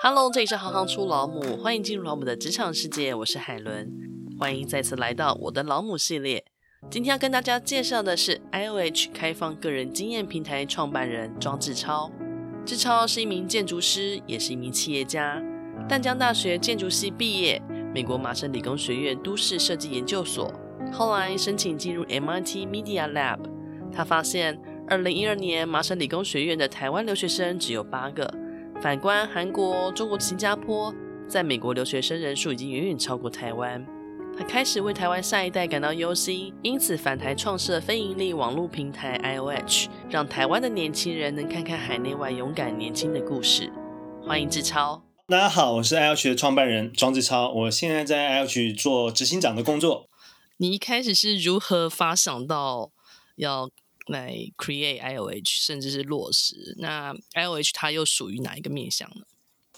Hello，这里是行行出老母，欢迎进入老母的职场世界，我是海伦，欢迎再次来到我的老母系列。今天要跟大家介绍的是 IOH 开放个人经验平台创办人庄志超。志超是一名建筑师，也是一名企业家。淡江大学建筑系毕业，美国麻省理工学院都市设计研究所，后来申请进入 MIT Media Lab。他发现，二零一二年麻省理工学院的台湾留学生只有八个。反观韩国、中国、新加坡，在美国留学生人数已经远远超过台湾。他开始为台湾下一代感到忧心，因此返台创设非盈利网络平台 IOH，让台湾的年轻人能看看海内外勇敢年轻的故事。欢迎志超。大家好，我是 IOH 的创办人庄志超，我现在在 IOH 做执行长的工作。你一开始是如何发想到要？来 create IOH，甚至是落实。那 IOH 它又属于哪一个面向呢？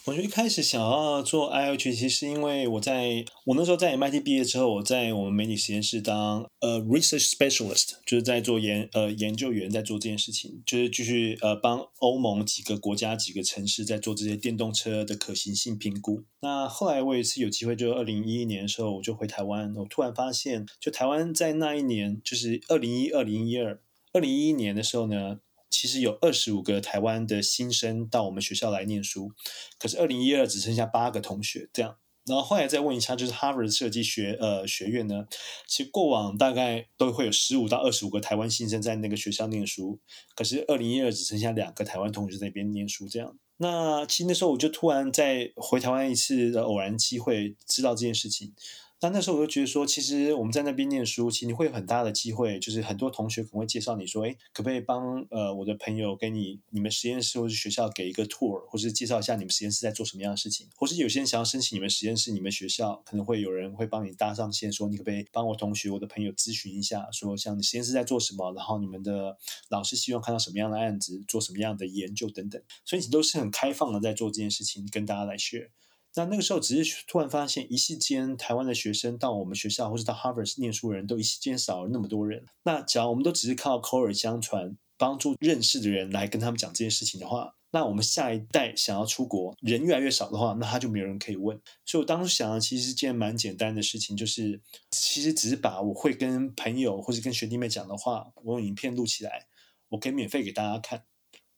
我觉得一开始想要做 IOH，其实是因为我在我那时候在 MIT 毕业之后，我在我们媒体实验室当呃 research specialist，就是在做研呃研究员，在做这件事情，就是继续呃帮欧盟几个国家几个城市在做这些电动车的可行性评估。那后来我有一次有机会，就二零一一年的时候，我就回台湾，我突然发现，就台湾在那一年，就是二零一二零一二。二零一一年的时候呢，其实有二十五个台湾的新生到我们学校来念书，可是二零一二只剩下八个同学这样。然后后来再问一下，就是哈佛设计学呃学院呢，其实过往大概都会有十五到二十五个台湾新生在那个学校念书，可是二零一二只剩下两个台湾同学在那边念书这样。那其实那时候我就突然在回台湾一次的偶然机会知道这件事情。那那时候我就觉得说，其实我们在那边念书，其实你会有很大的机会，就是很多同学可能会介绍你说，哎，可不可以帮呃我的朋友给你你们实验室或是学校给一个 tour，或是介绍一下你们实验室在做什么样的事情，或是有些人想要申请你们实验室、你们学校，可能会有人会帮你搭上线，说你可不可以帮我同学、我的朋友咨询一下，说像你实验室在做什么，然后你们的老师希望看到什么样的案子，做什么样的研究等等，所以你都是很开放的在做这件事情，跟大家来 share。那那个时候，只是突然发现，一夕间台湾的学生到我们学校，或是到 Harvard 念书的人都一夕间少了那么多人。那只要我们都只是靠口耳相传，帮助认识的人来跟他们讲这件事情的话，那我们下一代想要出国，人越来越少的话，那他就没有人可以问。所以我当时想的其实是件蛮简单的事情，就是其实只是把我会跟朋友或是跟学弟妹讲的话，我用影片录起来，我可以免费给大家看。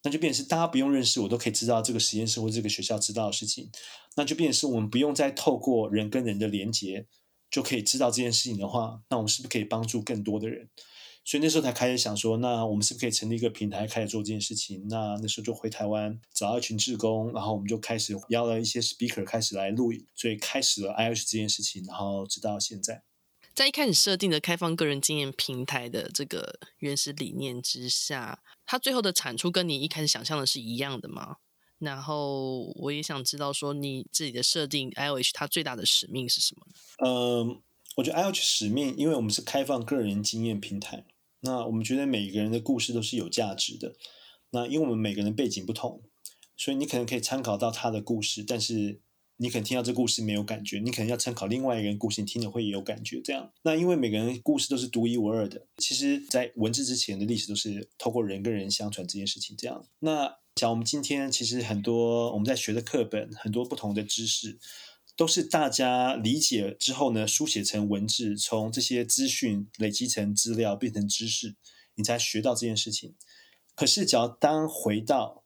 那就变成是大家不用认识我都可以知道这个实验室或这个学校知道的事情，那就变成是我们不用再透过人跟人的连接就可以知道这件事情的话，那我们是不是可以帮助更多的人？所以那时候才开始想说，那我们是不是可以成立一个平台开始做这件事情？那那时候就回台湾找到一群志工，然后我们就开始邀了一些 speaker 开始来录影，所以开始了 i h 这件事情，然后直到现在。在一开始设定的开放个人经验平台的这个原始理念之下，它最后的产出跟你一开始想象的是一样的吗？然后我也想知道说你自己的设定 IOH 它最大的使命是什么？嗯，我觉得 IOH 使命，因为我们是开放个人经验平台，那我们觉得每个人的故事都是有价值的。那因为我们每个人背景不同，所以你可能可以参考到他的故事，但是。你可能听到这故事没有感觉，你可能要参考另外一个人故事，你听了会有感觉。这样，那因为每个人故事都是独一无二的，其实，在文字之前的历史都是透过人跟人相传这件事情。这样，那讲我们今天其实很多我们在学的课本，很多不同的知识，都是大家理解之后呢，书写成文字，从这些资讯累积成资料变成知识，你才学到这件事情。可是，只要当回到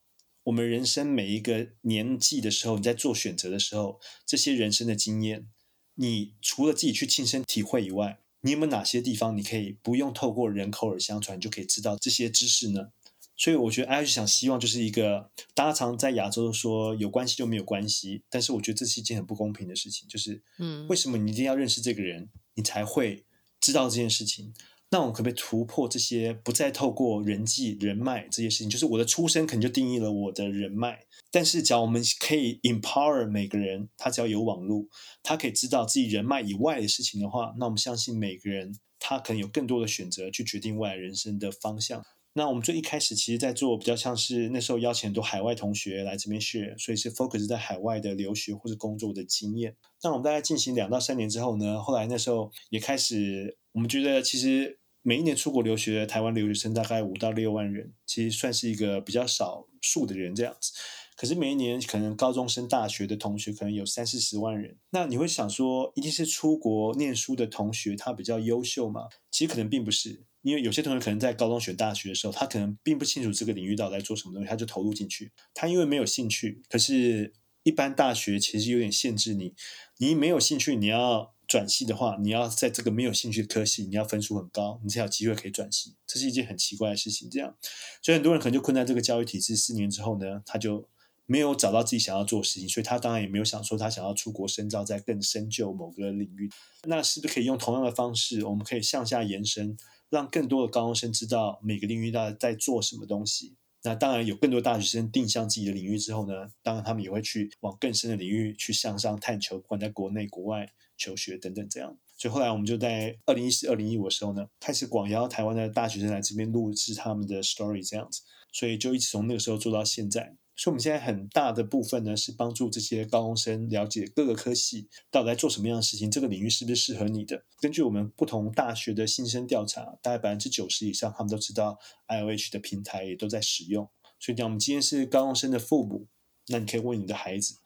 我们人生每一个年纪的时候，你在做选择的时候，这些人生的经验，你除了自己去亲身体会以外，你有没有哪些地方你可以不用透过人口耳相传就可以知道这些知识呢？所以我觉得 IOH 想希望就是一个，大家常在亚洲说有关系就没有关系，但是我觉得这是一件很不公平的事情，就是，嗯，为什么你一定要认识这个人，你才会知道这件事情？那我可不可以突破这些，不再透过人际人脉这些事情？就是我的出生可能就定义了我的人脉。但是，只要我们可以 empower 每个人，他只要有网络，他可以知道自己人脉以外的事情的话，那我们相信每个人他可能有更多的选择去决定未来人生的方向。那我们最一开始其实，在做比较像是那时候邀请很多海外同学来这边学所以是 focus 在海外的留学或者工作的经验。那我们大概进行两到三年之后呢，后来那时候也开始。我们觉得，其实每一年出国留学的台湾留学生大概五到六万人，其实算是一个比较少数的人这样子。可是每一年可能高中升大学的同学可能有三四十万人。那你会想说，一定是出国念书的同学他比较优秀吗？其实可能并不是，因为有些同学可能在高中选大学的时候，他可能并不清楚这个领域到底在做什么东西，他就投入进去。他因为没有兴趣，可是，一般大学其实有点限制你，你没有兴趣，你要转系的话，你要在这个没有兴趣的科系，你要分数很高，你才有机会可以转系。这是一件很奇怪的事情。这样，所以很多人可能就困在这个教育体制四年之后呢，他就没有找到自己想要做的事情，所以他当然也没有想说他想要出国深造，在更深究某个领域。那是不是可以用同样的方式，我们可以向下延伸，让更多的高中生知道每个领域到底在做什么东西？那当然有更多大学生定向自己的领域之后呢，当然他们也会去往更深的领域去向上探求，不管在国内、国外求学等等这样。所以后来我们就在二零一四、二零一五的时候呢，开始广邀台湾的大学生来这边录制他们的 story 这样子，所以就一直从那个时候做到现在。所以，我们现在很大的部分呢，是帮助这些高中生了解各个科系到底在做什么样的事情，这个领域是不是适合你的。根据我们不同大学的新生调查，大概百分之九十以上，他们都知道 IOH 的平台也都在使用。所以讲，我们今天是高中生的父母，那你可以问你的孩子。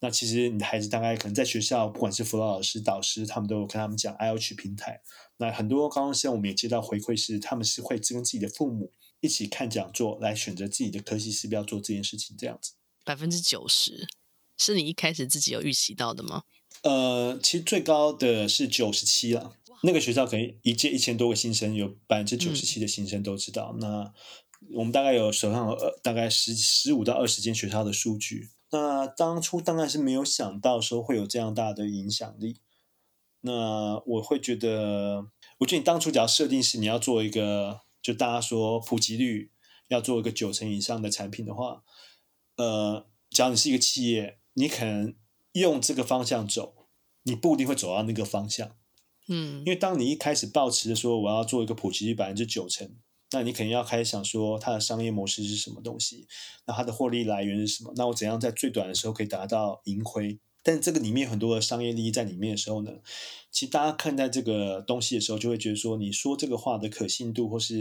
那其实你的孩子大概可能在学校，不管是辅导老师、导师，他们都有跟他们讲 IOH 平台。那很多高中生，我们也接到回馈是，他们是会跟自己的父母。一起看讲座来选择自己的科系，是不是要做这件事情？这样子，百分之九十是你一开始自己有预期到的吗？呃，其实最高的是九十七了。那个学校可能一届一千多个新生，有百分之九十七的新生都知道。嗯、那我们大概有手上有呃大概十十五到二十间学校的数据。那当初当然是没有想到说会有这样大的影响力。那我会觉得，我觉得你当初只要设定是你要做一个。就大家说普及率要做一个九成以上的产品的话，呃，假如你是一个企业，你可能用这个方向走，你不一定会走到那个方向。嗯，因为当你一开始抱持的说我要做一个普及率百分之九成，那你肯定要开始想说它的商业模式是什么东西，那它的获利来源是什么？那我怎样在最短的时候可以达到盈亏？但这个里面很多的商业利益在里面的时候呢，其实大家看待这个东西的时候，就会觉得说，你说这个话的可信度，或是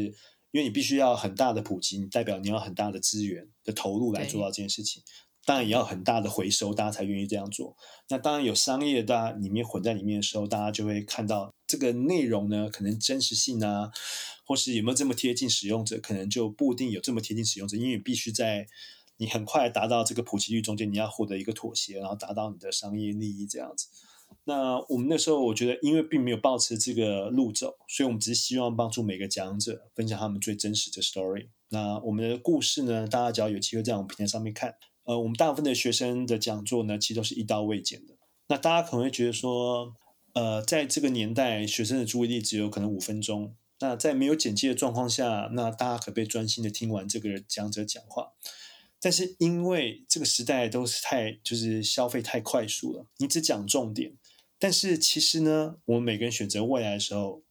因为你必须要很大的普及，你代表你要很大的资源的投入来做到这件事情，当然也要很大的回收，大家才愿意这样做。那当然有商业大家里面混在里面的时候，大家就会看到这个内容呢，可能真实性啊，或是有没有这么贴近使用者，可能就不一定有这么贴近使用者，因为必须在。你很快达到这个普及率中间，你要获得一个妥协，然后达到你的商业利益这样子。那我们那时候，我觉得因为并没有抱持这个路走，所以我们只是希望帮助每个讲者分享他们最真实的 story。那我们的故事呢，大家只要有机会在我们平台上面看，呃，我们大部分的学生的讲座呢，其实都是一刀未剪的。那大家可能会觉得说，呃，在这个年代，学生的注意力只有可能五分钟。那在没有剪辑的状况下，那大家可不可以专心的听完这个讲者讲话？但是因为这个时代都是太就是消费太快速了，你只讲重点。但是其实呢，我们每个人选择未来的时候，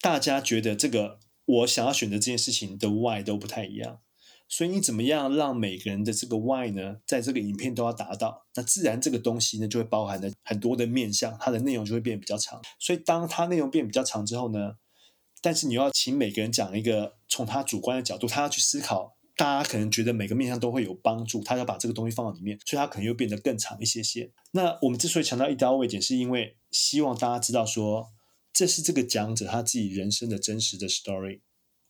大家觉得这个我想要选择这件事情的 why 都不太一样。所以你怎么样让每个人的这个 why 呢，在这个影片都要达到，那自然这个东西呢就会包含了很多的面向，它的内容就会变比较长。所以当它内容变比较长之后呢，但是你要请每个人讲一个从他主观的角度，他要去思考。大家可能觉得每个面向都会有帮助，他要把这个东西放到里面，所以他可能又变得更长一些些。那我们之所以强调一刀未剪，是因为希望大家知道说，这是这个讲者他自己人生的真实的 story，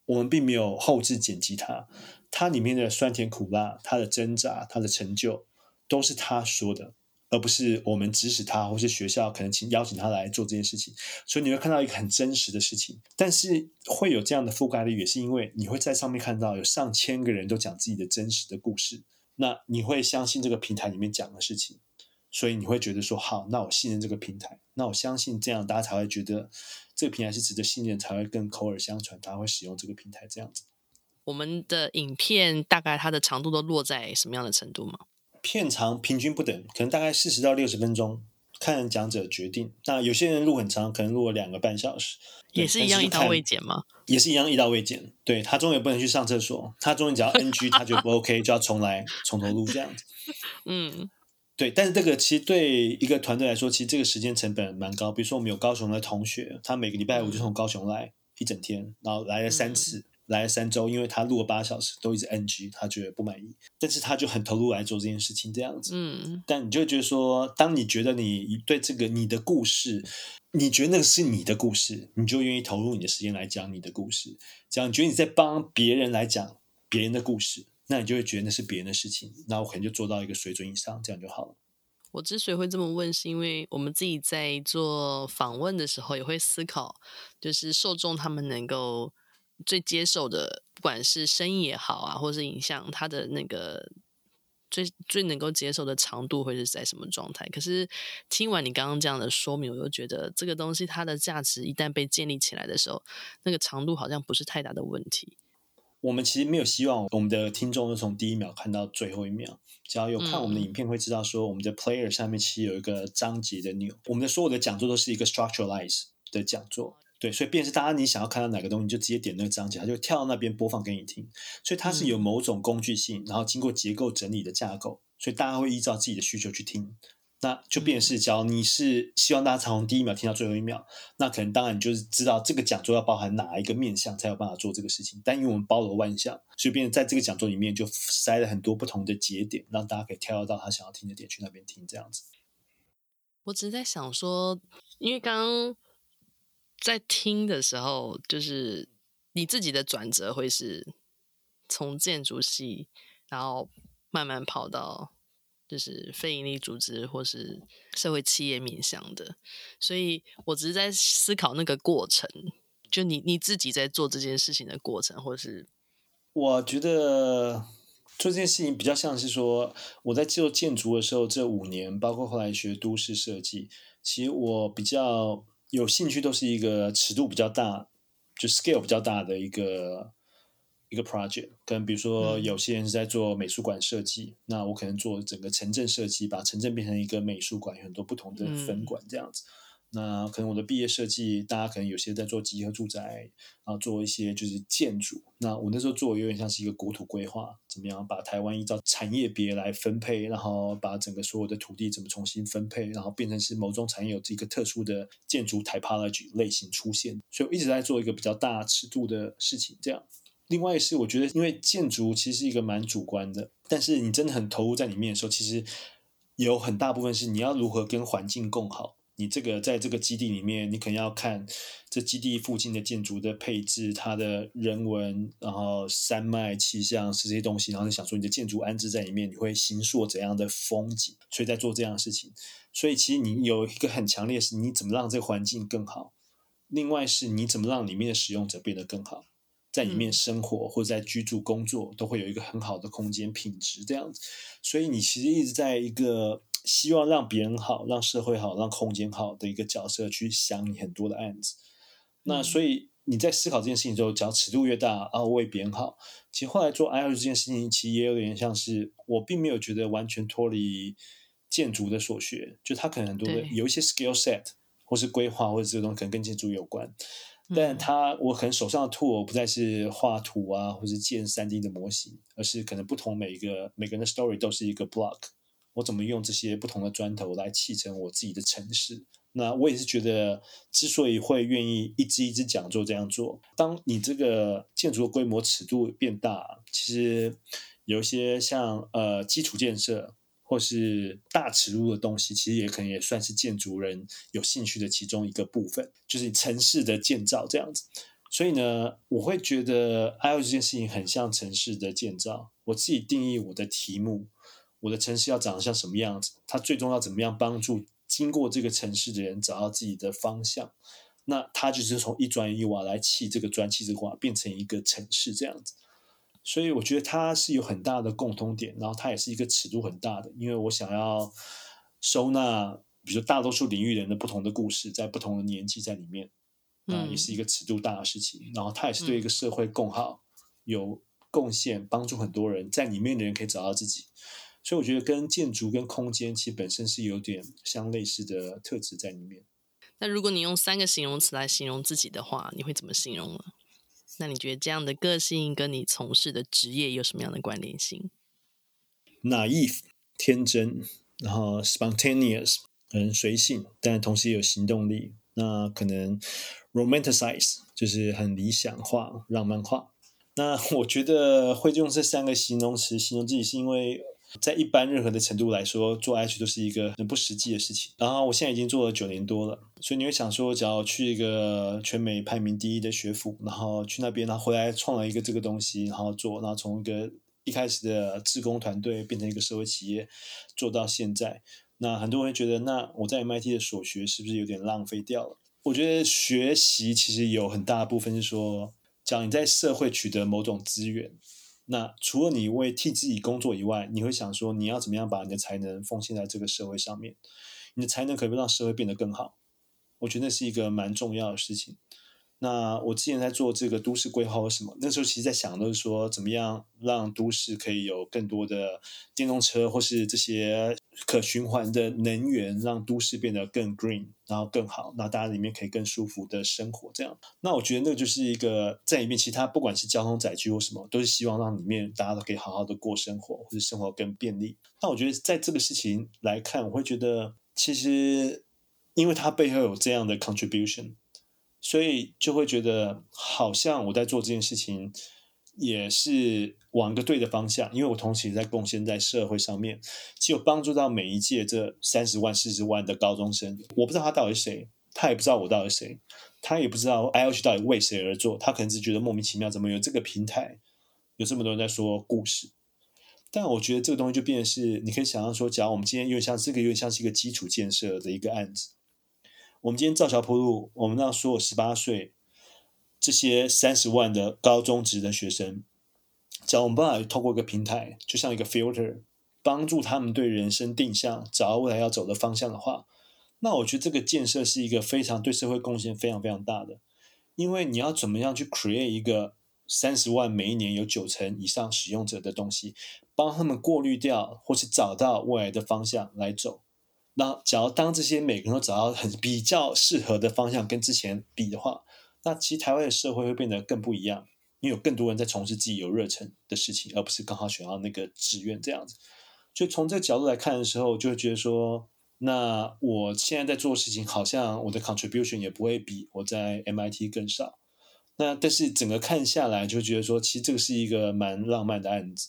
我们并没有后置剪辑他，他里面的酸甜苦辣，他的挣扎，他的成就，都是他说的。而不是我们指使他，或是学校可能请邀请他来做这件事情，所以你会看到一个很真实的事情。但是会有这样的覆盖率，也是因为你会在上面看到有上千个人都讲自己的真实的故事，那你会相信这个平台里面讲的事情，所以你会觉得说好，那我信任这个平台，那我相信这样大家才会觉得这个平台是值得信任，才会更口耳相传，大家会使用这个平台这样子。我们的影片大概它的长度都落在什么样的程度吗？片长平均不等，可能大概四十到六十分钟，看讲者决定。那有些人录很长，可能录了两个半小时，也是一样一刀未剪吗？也是一样一刀未剪。对，他终于不能去上厕所，他终于只要 NG，他觉得不 OK 就要重来，从头录这样子。嗯，对。但是这个其实对一个团队来说，其实这个时间成本蛮高。比如说我们有高雄的同学，他每个礼拜五就从高雄来一整天，然后来了三次。嗯来了三周，因为他录了八小时都一直 NG，他觉得不满意，但是他就很投入来做这件事情，这样子。嗯，但你就会觉得说，当你觉得你对这个你的故事，你觉得那个是你的故事，你就愿意投入你的时间来讲你的故事。这样你觉得你在帮别人来讲别人的故事，那你就会觉得那是别人的事情，那我可能就做到一个水准以上，这样就好了。我之所以会这么问，是因为我们自己在做访问的时候，也会思考，就是受众他们能够最接受的，不管是声音也好啊，或是影像，它的那个最最能够接受的长度会是在什么状态。可是听完你刚刚这样的说明，我又觉得这个东西它的价值一旦被建立起来的时候，那个长度好像不是太大的问题。我们其实没有希望我们的听众从第一秒看到最后一秒。只要有看我们的影片，会知道说我们的 player 上面其实有一个章节的钮。我们的所有的讲座都是一个 structuralize 的讲座，对，所以便是大家你想要看到哪个东西，就直接点那个章节，它就跳到那边播放给你听。所以它是有某种工具性，然后经过结构整理的架构，所以大家会依照自己的需求去听。那就变是，只要你是希望大家从第一秒听到最后一秒，那可能当然你就是知道这个讲座要包含哪一个面向才有办法做这个事情。但因为我们包罗万象，所以变成在这个讲座里面就塞了很多不同的节点，让大家可以跳到他想要听的点去那边听这样子。我只是在想说，因为刚刚在听的时候，就是你自己的转折会是从建筑系，然后慢慢跑到。就是非营利组织或是社会企业面向的，所以我只是在思考那个过程，就你你自己在做这件事情的过程，或是我觉得做这件事情比较像是说我在做建筑的时候，这五年包括后来学都市设计，其实我比较有兴趣，都是一个尺度比较大，就 scale 比较大的一个。一个 project，跟比如说有些人是在做美术馆设计，嗯，那我可能做整个城镇设计，把城镇变成一个美术馆，有很多不同的分馆这样子。嗯。那可能我的毕业设计，大家可能有些在做集合住宅，然后做一些就是建筑。那我那时候做有点像是一个国土规划，怎么样把台湾依照产业别来分配，然后把整个所有的土地怎么重新分配，然后变成是某种产业有这个特殊的建筑 typology 类型出现。所以我一直在做一个比较大尺度的事情，这样。另外是，我觉得因为建筑其实是一个蛮主观的，但是你真的很投入在里面的时候，其实有很大部分是你要如何跟环境共好。你这个在这个基地里面，你可能要看这基地附近的建筑的配置，它的人文，然后山脉、气象是这些东西，然后你想说你的建筑安置在里面，你会形塑怎样的风景？所以在做这样的事情，所以其实你有一个很强烈的是，你怎么让这个环境更好？另外是你怎么让里面的使用者变得更好？在里面生活或者在居住工作，都会有一个很好的空间品质这样子，所以你其实一直在一个希望让别人好、让社会好、让空间好的一个角色去想你很多的案子。那所以你在思考这件事情之后，只要尺度越大，然后为别人好，其实后来做 IoT 这件事情，其实也有点像是我并没有觉得完全脱离建筑的所学，就它可能很多的有一些 skill set 或是规划或者这种可能跟建筑有关。但它，我可能手上的 tool 不再是画图啊，或是建 3D 的模型，而是可能不同每一个每个人的 story 都是一个 block。我怎么用这些不同的砖头来砌成我自己的城市？那我也是觉得，之所以会愿意一支一支讲座这样做，当你这个建筑的规模尺度变大，其实有一些像呃基础建设。或是大尺度的东西，其实也可能也算是建筑人有兴趣的其中一个部分，就是城市的建造这样子。所以呢，我会觉得 I O 这件事情很像城市的建造。我自己定义我的题目，我的城市要长得像什么样子，它最终要怎么样帮助经过这个城市的人找到自己的方向。那它就是从一砖一瓦来砌这个砖，砌这个瓦，变成一个城市这样子。所以我觉得它是有很大的共通点，然后它也是一个尺度很大的，因为我想要收纳，比如说大多数领域人的不同的故事，在不同的年纪在里面，啊、嗯，也是一个尺度大的事情。然后它也是对一个社会共好、嗯、有贡献，帮助很多人在里面的人可以找到自己。所以我觉得跟建筑跟空间其实本身是有点相类似的特质在里面。那如果你用三个形容词来形容自己的话，你会怎么形容呢？那你觉得这样的个性跟你从事的职业有什么样的关联性？Naive 天真，然后 spontaneous 很随性，但同时也有行动力。那可能 romanticize 就是很理想化、浪漫化。那我觉得会用这三个形容词形容自己，是因为在一般任何的程度来说，做 H 都是一个很不实际的事情。然后我现在已经做了九年多了，所以你会想说，只要去一个全美排名第一的学府，然后去那边，然后回来创了一个这个东西，然后做，然后从一个一开始的志工团队变成一个社会企业，做到现在。那很多人觉得，那我在 MIT 的所学是不是有点浪费掉了？我觉得学习其实有很大部分是说，讲你在社会取得某种资源，那除了你为替自己工作以外，你会想说，你要怎么样把你的才能奉献在这个社会上面？你的才能可不可以让社会变得更好？我觉得那是一个蛮重要的事情。那我之前在做这个都市规划或什么，那时候其实在想的是说，怎么样让都市可以有更多的电动车或是这些可循环的能源，让都市变得更 green，然后更好，那大家里面可以更舒服的生活。这样，那我觉得那个就是一个在里面，其他不管是交通载具或什么，都是希望让里面大家都可以好好的过生活，或者生活更便利。那我觉得在这个事情来看，我会觉得其实因为它背后有这样的 contribution。所以就会觉得好像我在做这件事情也是往一个对的方向，因为我同时也在贡献在社会上面，就有帮助到每一届这三十万、四十万的高中生。我不知道他到底是谁，他也不知道我到底是谁，他也不知道 IOH 到底为谁而做，他可能只觉得莫名其妙，怎么有这个平台，有这么多人在说故事。但我觉得这个东西就变成是，你可以想象说，假如我们今天有点像这个，有点像是一个基础建设的一个案子。我们今天造桥铺路，我们让所有十八岁这些三十万的高中职的学生，只要我们办法透过一个平台，就像一个 filter，帮助他们对人生定向，找到未来要走的方向的话，那我觉得这个建设是一个非常对社会贡献非常非常大的。因为你要怎么样去 create 一个三十万每一年有九成以上使用者的东西，帮他们过滤掉或是找到未来的方向来走。那假如当这些每个人都找到很比较适合的方向跟之前比的话，那其实台湾的社会会变得更不一样，因为有更多人在从事自己有热忱的事情，而不是刚好选到那个志愿这样子。所以从这个角度来看的时候，就会觉得说，那我现在在做事情，好像我的 contribution 也不会比我在 MIT 更少。那但是整个看下来，就觉得说，其实这个是一个蛮浪漫的案子。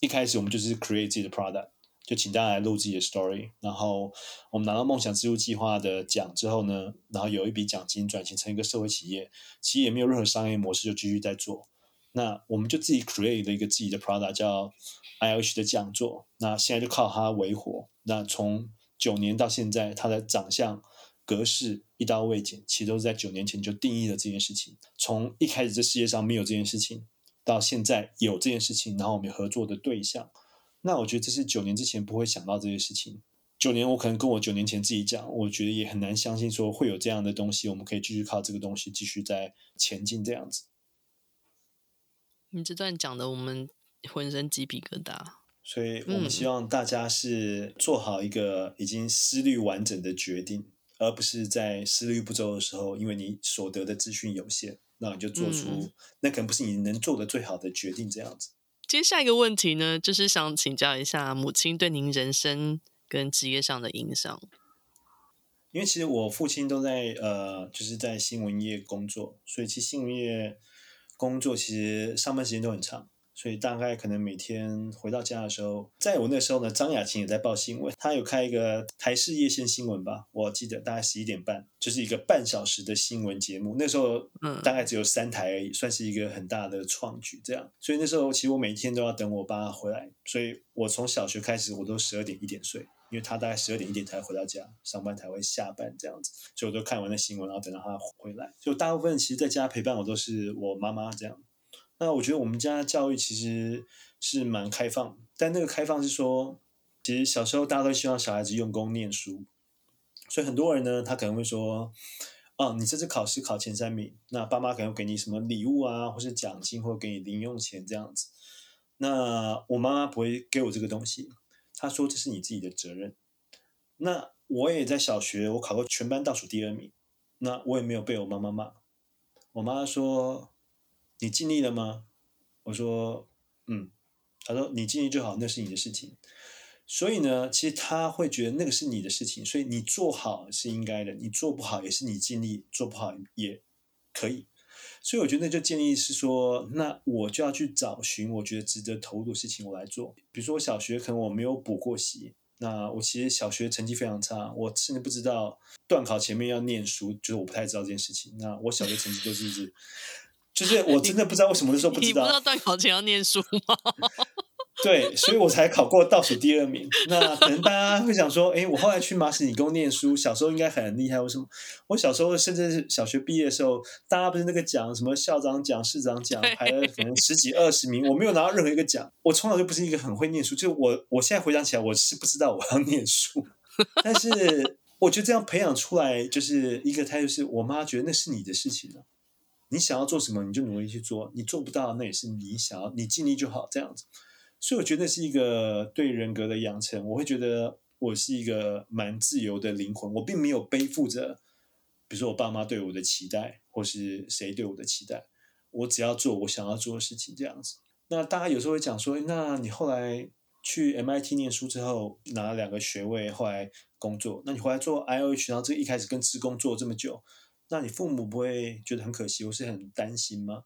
一开始我们就是 create 自己的 product。就请大家来录自己的 story，然后我们拿到梦想之路计划的奖之后呢，然后有一笔奖金转型成一个社会企业，其实也没有任何商业模式，就继续在做。那我们就自己 create 了一个自己的 product 叫 IOH 的讲座，那现在就靠它为活。那从九年到现在，它的长相格式一刀未剪，其实都是在九年前就定义了这件事情。从一开始这世界上没有这件事情，到现在有这件事情，然后我们合作的对象。那我觉得这是九年之前不会想到这些事情。九年我可能跟我九年前自己讲，我觉得也很难相信说会有这样的东西，我们可以继续靠这个东西继续在前进这样子。你这段讲的，我们浑身鸡皮疙瘩。所以我们希望大家是做好一个已经思虑完整的决定，而不是在思虑不周的时候，因为你所得的资讯有限，那你就做出、嗯、那可能不是你能做的最好的决定这样子。接下一个问题呢，就是想请教一下母亲对您人生跟职业上的影响。因为其实我父亲都在呃，就是在新闻业工作，所以其实新闻业工作其实上班时间都很长。所以大概可能每天回到家的时候，在我那时候呢，张雅琴也在报新闻，她有开一个台视夜线新闻吧，我记得大概十一点半，就是一个半小时的新闻节目。那时候嗯大概只有三台而已，算是一个很大的创举。这样，所以那时候其实我每天都要等我爸回来，所以我从小学开始我都十二点一点睡，因为他大概十二点一点才回到家，上班才会下班这样子，所以我都看完了新闻，然后等到他回来。就大部分其实在家陪伴我都是我妈妈这样。那我觉得我们家教育其实是蛮开放，但那个开放是说，其实小时候大家都希望小孩子用功念书，所以很多人呢，他可能会说，哦，你这次考试考前三名，那爸妈可能给你什么礼物啊，或是奖金，或者给你零用钱这样子。那我妈妈不会给我这个东西，她说这是你自己的责任。那我也在小学，我考过全班倒数第二名，那我也没有被我妈妈骂，我妈说。你尽力了吗？我说，嗯。他说，你尽力就好，那是你的事情。所以呢，其实他会觉得那个是你的事情，所以你做好是应该的，你做不好也是你尽力，做不好也可以。所以我觉得那就建议是说，那我就要去找寻我觉得值得投入的事情，我来做。比如说我小学可能我没有补过习，那我其实小学成绩非常差，我甚至不知道段考前面要念书，就是我不太知道这件事情。那我小学成绩都是一直，就是我真的不知道为什么那时候不知道。你不知道段考前要念书吗？对，所以我才考过倒数第二名。那可能大家会想说，哎，我后来去麻省理工念书，小时候应该很厉害。为什么？我小时候甚至是小学毕业的时候，大家不是那个奖，什么校长奖、市长奖，排了可能十几二十名，我没有拿到任何一个奖。我从小就不是一个很会念书，就我我现在回想起来，我是不知道我要念书。但是我觉得这样培养出来，就是一个态度，是我妈觉得那是你的事情了，你想要做什么，你就努力去做，你做不到，那也是你想要，你尽力就好，这样子。所以我觉得是一个对人格的养成，我会觉得我是一个蛮自由的灵魂，我并没有背负着，比如说我爸妈对我的期待，或是谁对我的期待，我只要做我想要做的事情这样子。那大家有时候会讲说，那你后来去 MIT 念书之后拿了两个学位，后来工作，那你回来做 IOH，然后这一开始跟职工做这么久，那你父母不会觉得很可惜，或是很担心吗？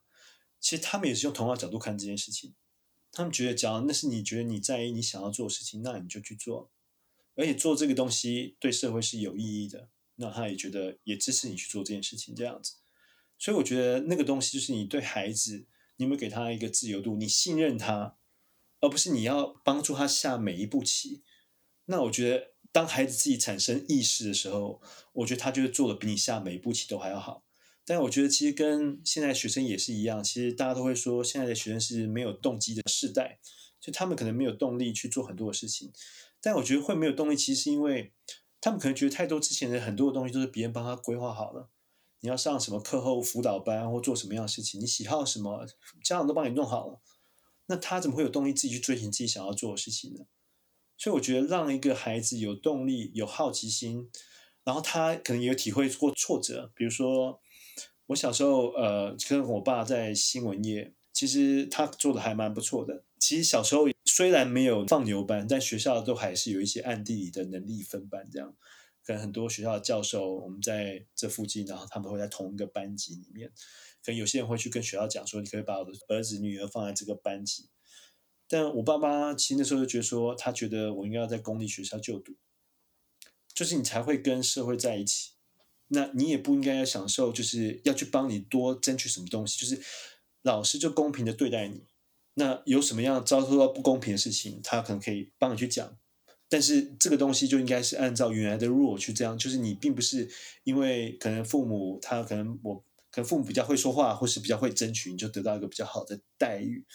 其实他们也是用同样角度看这件事情。他们觉得，假如那是你觉得你在意、你想要做的事情，那你就去做，而且做这个东西对社会是有意义的，那他也觉得也支持你去做这件事情，这样子。所以我觉得那个东西就是你对孩子，你有没有给他一个自由度，你信任他，而不是你要帮助他下每一步棋。那我觉得，当孩子自己产生意识的时候，我觉得他就是做的比你下每一步棋都还要好。但我觉得其实跟现在学生也是一样，其实大家都会说现在的学生是没有动机的世代，就他们可能没有动力去做很多的事情。但我觉得会没有动力，其实是因为他们可能觉得太多之前的很多的东西都是别人帮他规划好了。你要上什么课后辅导班或做什么样的事情，你喜好什么，家长都帮你弄好了，那他怎么会有动力自己去追寻自己想要做的事情呢？所以我觉得让一个孩子有动力、有好奇心，然后他可能也有体会过挫折，比如说。我小时候，呃，跟我爸在新闻业，其实他做的还蛮不错的。其实小时候虽然没有放牛班，在学校都还是有一些暗地里的能力分班，这样。可能很多学校的教授，我们在这附近，然后他们会在同一个班级里面。可能有些人会去跟学校讲说，你可以把我的儿子女儿放在这个班级。但我爸妈其实那时候就觉得说，他觉得我应该要在公立学校就读，就是你才会跟社会在一起。那你也不应该要享受，就是要去帮你多争取什么东西，就是老师就公平的对待你。那有什么样遭受到不公平的事情，他可能可以帮你去讲。但是这个东西就应该是按照原来的 rule 去这样，就是你并不是因为可能父母他可能我可能父母比较会说话，或是比较会争取，你就得到一个比较好的待遇。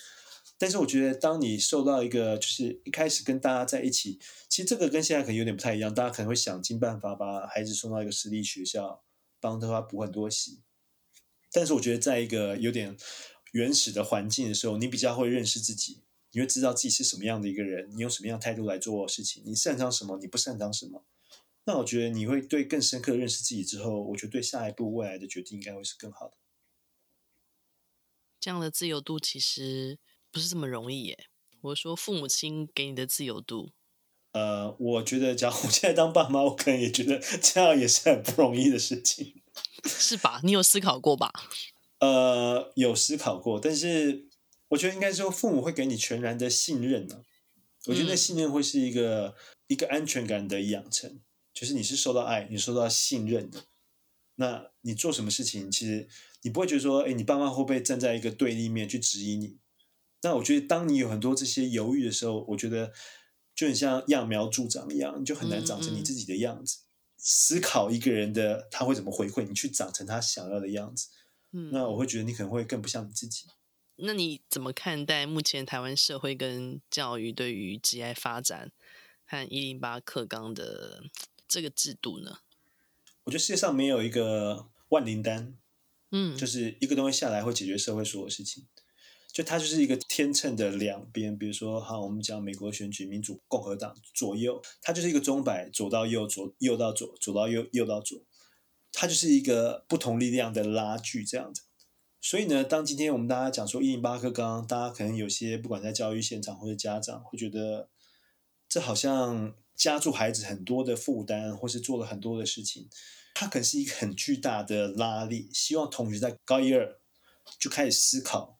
但是我觉得，当你受到一个就是一开始跟大家在一起，其实这个跟现在可能有点不太一样。大家可能会想尽办法把孩子送到一个私立学校，帮他补很多习。但是我觉得，在一个有点原始的环境的时候，你比较会认识自己，你会知道自己是什么样的一个人，你用什么样态度来做事情，你擅长什么，你不擅长什么。那我觉得你会对更深刻的认识自己之后，我觉得对下一步未来的决定应该会是更好的。这样的自由度其实。不是这么容易耶。我说父母亲给你的自由度，呃，我觉得，假如我现在当爸妈，我可能也觉得 这样也是很不容易的事情，是吧？你有思考过吧？呃，有思考过，但是我觉得应该说父母会给你全然的信任呢、啊。我觉得那信任会是一个、嗯、一个安全感的养成，就是你是受到爱，你受到信任的。那你做什么事情，其实你不会觉得说，哎，你爸妈会不会站在一个对立面去质疑你？那我觉得，当你有很多这些犹豫的时候，我觉得就很像揠苗助长一样，你就很难长成你自己的样子。嗯嗯。思考一个人的他会怎么回馈，你去长成他想要的样子。嗯，那我会觉得你可能会更不像你自己。那你怎么看待目前台湾社会跟教育对于职业发展和一零八课纲的这个制度呢？我觉得世界上没有一个万灵丹，嗯，就是一个东西下来会解决社会所有事情。就它就是一个天秤的两边，比如说，好，我们讲美国选举，民主共和党左右，它就是一个钟摆，左到右，左右到左，左到右，右到左，它就是一个不同力量的拉锯这样子。所以呢，当今天我们大家讲说一零八课纲，大家可能有些不管在教育现场或者家长会觉得，这好像加注孩子很多的负担，或是做了很多的事情，它可能是一个很巨大的拉力，希望同学在高一二。就开始思考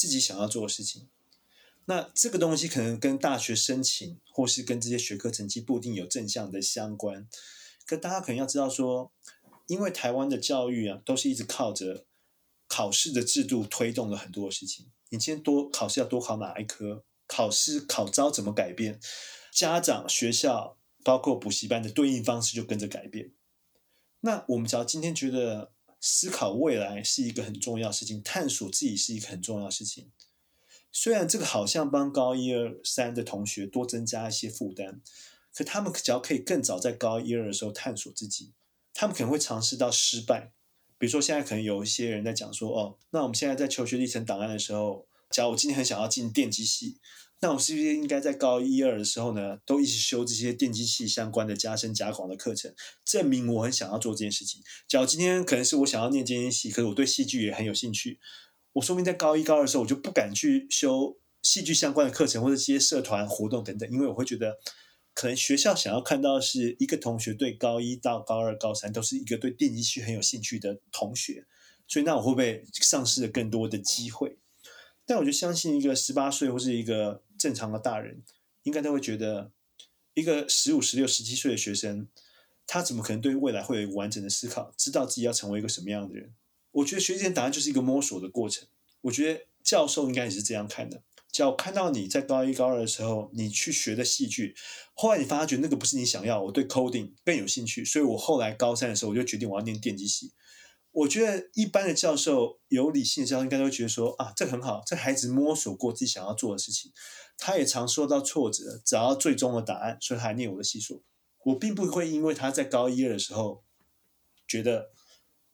自己想要做的事情。那这个东西可能跟大学申请，或是跟这些学科成绩不一定有正向的相关。可大家可能要知道说，因为台湾的教育啊，都是一直靠着考试的制度推动了很多事情。你今天多考试要多考哪一科？考试考招怎么改变？家长、学校，包括补习班的对应方式就跟着改变。那我们只要今天觉得思考未来是一个很重要的事情，探索自己是一个很重要的事情。虽然这个好像帮高一二三的同学多增加一些负担，可他们只要可以更早在高一二的时候探索自己，他们可能会尝试到失败。比如说现在可能有一些人在讲说，哦，那我们现在在求学历程档案的时候，假如我今天很想要进电机系，那我是不是应该在高一二的时候呢，都一直修这些电机系相关的加深加广的课程，证明我很想要做这件事情？假如今天可能是我想要念电机系，可是我对戏剧也很有兴趣。我说明在高一高二的时候，我就不敢去修戏剧相关的课程或者这些社团活动等等，因为我会觉得，可能学校想要看到的是一个同学对高一到高二、高三都是一个对电机系很有兴趣的同学，所以那我会不会丧失了更多的机会？但我就相信一个十八岁或是一个正常的大人，应该都会觉得，一个十五、十六、十七岁的学生，他怎么可能对未来会有一个完整的思考，知道自己要成为一个什么样的人？我觉得学习的答案就是一个摸索的过程。我觉得教授应该也是这样看的。只要看到你在高一高二的时候，你去学的戏剧，后来你发觉那个不是你想要，我对 coding 更有兴趣，所以我后来高三的时候我就决定我要念电机系。我觉得一般的教授，有理性的教授应该都会觉得说啊，这很好，这孩子摸索过自己想要做的事情，他也常受到挫折，找到最终的答案，所以他还念我的系所。我并不会因为他在高一二的时候觉得。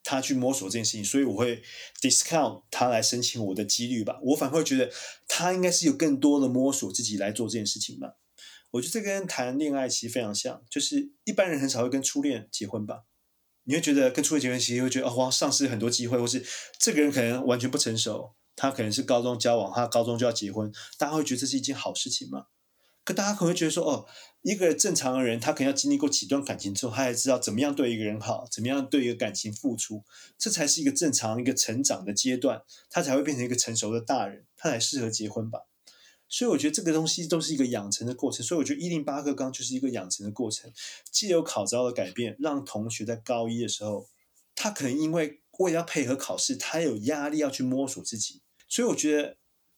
他去摸索这件事情，所以我会 discount 他来申请我的几率吧。我反而会觉得他应该是有更多的摸索自己来做这件事情吧。我觉得这跟谈恋爱其实非常像，就是一般人很少会跟初恋结婚吧。你会觉得跟初恋结婚，其实会觉得哦，哇，丧失很多机会，或是这个人可能完全不成熟，他可能是高中交往，他高中就要结婚，大家会觉得这是一件好事情吗？可大家可能会觉得说，哦，一个正常的人，他可能要经历过几段感情之后，他才知道怎么样对一个人好，怎么样对一个感情付出，这才是一个正常一个成长的阶段，他才会变成一个成熟的大人，他才适合结婚吧。所以我觉得这个东西都是一个养成的过程。所以我觉得一零八课纲就是一个养成的过程，既有考招的改变，让同学在高一的时候，他可能因为为了要配合考试，他有压力要去摸索自己。所以我觉得。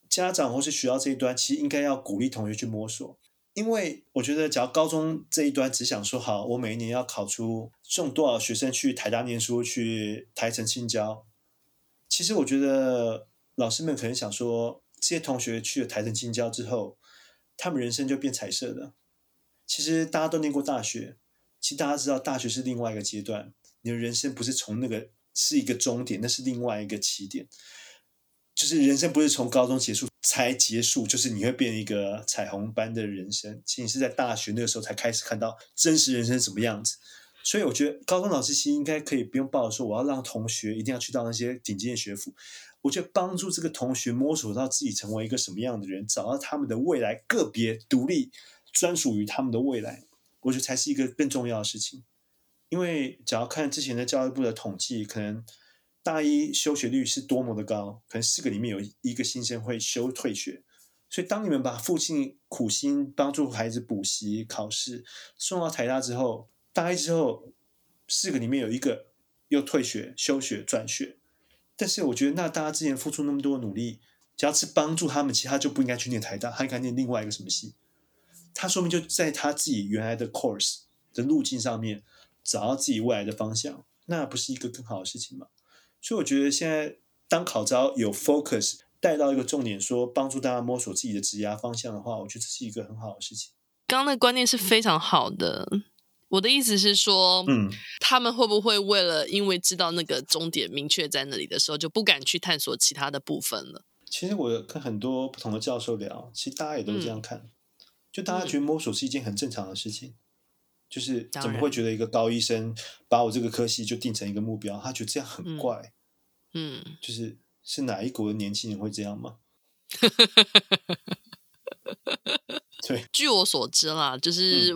家长或是学校这一端，其实应该要鼓励同学去摸索，因为我觉得，只要高中这一端只想说好，我每一年要考出送多少学生去台大念书，去台城清交。其实我觉得老师们可能想说，这些同学去了台成清交之后，他们人生就变彩色的。其实大家都念过大学，其实大家知道大学是另外一个阶段，你的人生不是从那个是一个终点，那是另外一个起点。就是人生不是从高中结束才结束，就是你会变一个彩虹般的人生。其实你是在大学那个时候才开始看到真实人生什么样子。所以我觉得高中老师其实应该可以不用抱着说我要让同学一定要去到那些顶尖的学府。我就帮助这个同学摸索到自己成为一个什么样的人，找到他们的未来，个别独立专属于他们的未来，我觉得才是一个更重要的事情。因为只要看之前的教育部的统计，可能。大一休学率是多么的高，可能四个里面有一个新生会休退学，所以当你们把父亲苦心帮助孩子补习考试送到台大之后，大一之后四个里面有一个又退学休学转学，但是我觉得那大家之前付出那么多努力，只要是帮助他们，其他就不应该去念台大，他应该念另外一个什么系，他说明就在他自己原来的 course 的路径上面找到自己未来的方向，那不是一个更好的事情吗？所以我觉得现在当考招有 focus 带到一个重点，说帮助大家摸索自己的职业方向的话，我觉得这是一个很好的事情。刚刚的观念是非常好的。我的意思是说，嗯，他们会不会为了因为知道那个终点明确在那里的时候，就不敢去探索其他的部分了？其实我跟很多不同的教授聊，其实大家也都是这样看，嗯、就大家觉得摸索是一件很正常的事情。就是怎么会觉得一个高医生把我这个科系就定成一个目标？他觉得这样很怪。嗯，嗯就是是哪一国的年轻人会这样吗？对，据我所知啦，就是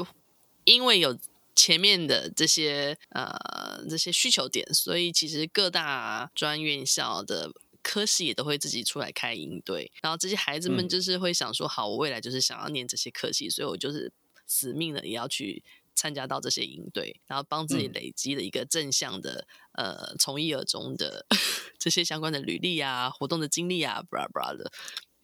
因为有前面的这些呃这些需求点，所以其实各大专院校的科系也都会自己出来开营队，然后这些孩子们就是会想说，好，我未来就是想要念这些科系，所以我就是死命的也要去参加到这些营队，然后帮自己累积了一个正向的、嗯、呃从一而终的 这些相关的履历啊、活动的经历啊，blah blah 的。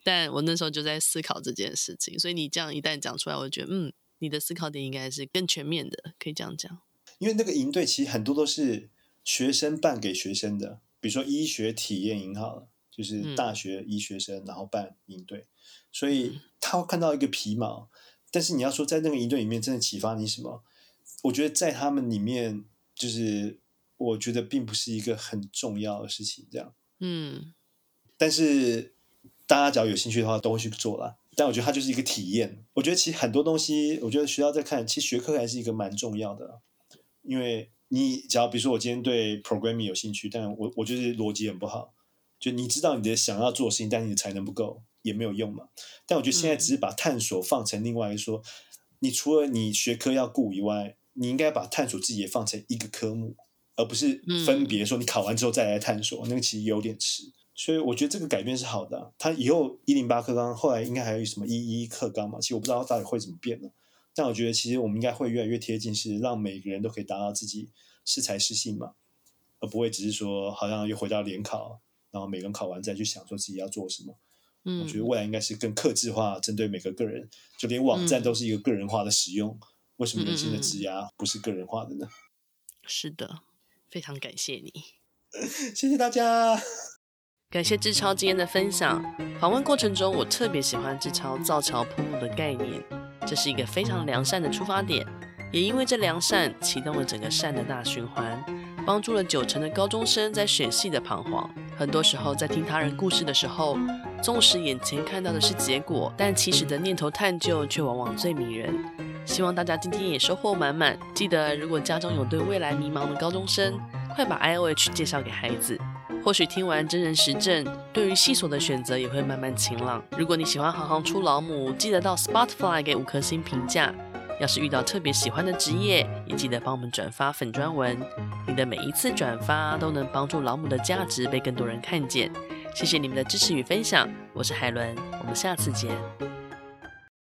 但我那时候就在思考这件事情，所以你这样一旦讲出来，我就觉得嗯，你的思考点应该是更全面的，可以这样讲。因为那个营队其实很多都是学生办给学生的，比如说医学体验营好了，就是大学医学生然后办营队，嗯、所以他会看到一个皮毛。但是你要说在那个营队里面真的启发你什么？我觉得在他们里面，就是我觉得并不是一个很重要的事情，这样。嗯，但是。大家只要有兴趣的话，都会去做啦。但我觉得它就是一个体验。我觉得其实很多东西，我觉得学校在看，其实学科还是一个蛮重要的。因为你只要比如说我今天对 programming 有兴趣，但我我就是逻辑很不好，就你知道你的想要做的事情，但你的才能不够，也没有用嘛。但我觉得现在只是把探索放成另外一说，嗯、你除了你学科要顾以外，你应该把探索自己也放成一个科目，而不是分别说你考完之后再来探索，嗯、那个其实有点迟。所以我觉得这个改变是好的啊。他以后一零八课纲后来应该还有什么一一课纲嘛？其实我不知道到底会怎么变呢。但我觉得其实我们应该会越来越贴近，是让每个人都可以达到自己适才适性嘛，而不会只是说好像又回到联考，然后每个人考完再去想说自己要做什么。嗯，我觉得未来应该是更克制化，针对每个个人，就连网站都是一个个人化的使用。为什么人生的职涯不是个人化的呢？是的，非常感谢你，谢谢大家。感谢志超今天的分享。访问过程中，我特别喜欢志超造桥铺路的概念，这是一个非常良善的出发点。也因为这良善，启动了整个善的大循环，帮助了九成的高中生在选系的彷徨。很多时候，在听他人故事的时候，纵使眼前看到的是结果，但起始的念头探究却往往最迷人。希望大家今天也收获满满。记得，如果家中有对未来迷茫的高中生，快把 IOH 介绍给孩子。或许听完真人实证，对于系所的选择也会慢慢晴朗。如果你喜欢行行出老母，记得到 Spotify 给五颗星评价。要是遇到特别喜欢的职业，也记得帮我们转发粉专文。你的每一次转发都能帮助老母的价值被更多人看见。谢谢你们的支持与分享，我是海伦，我们下次见。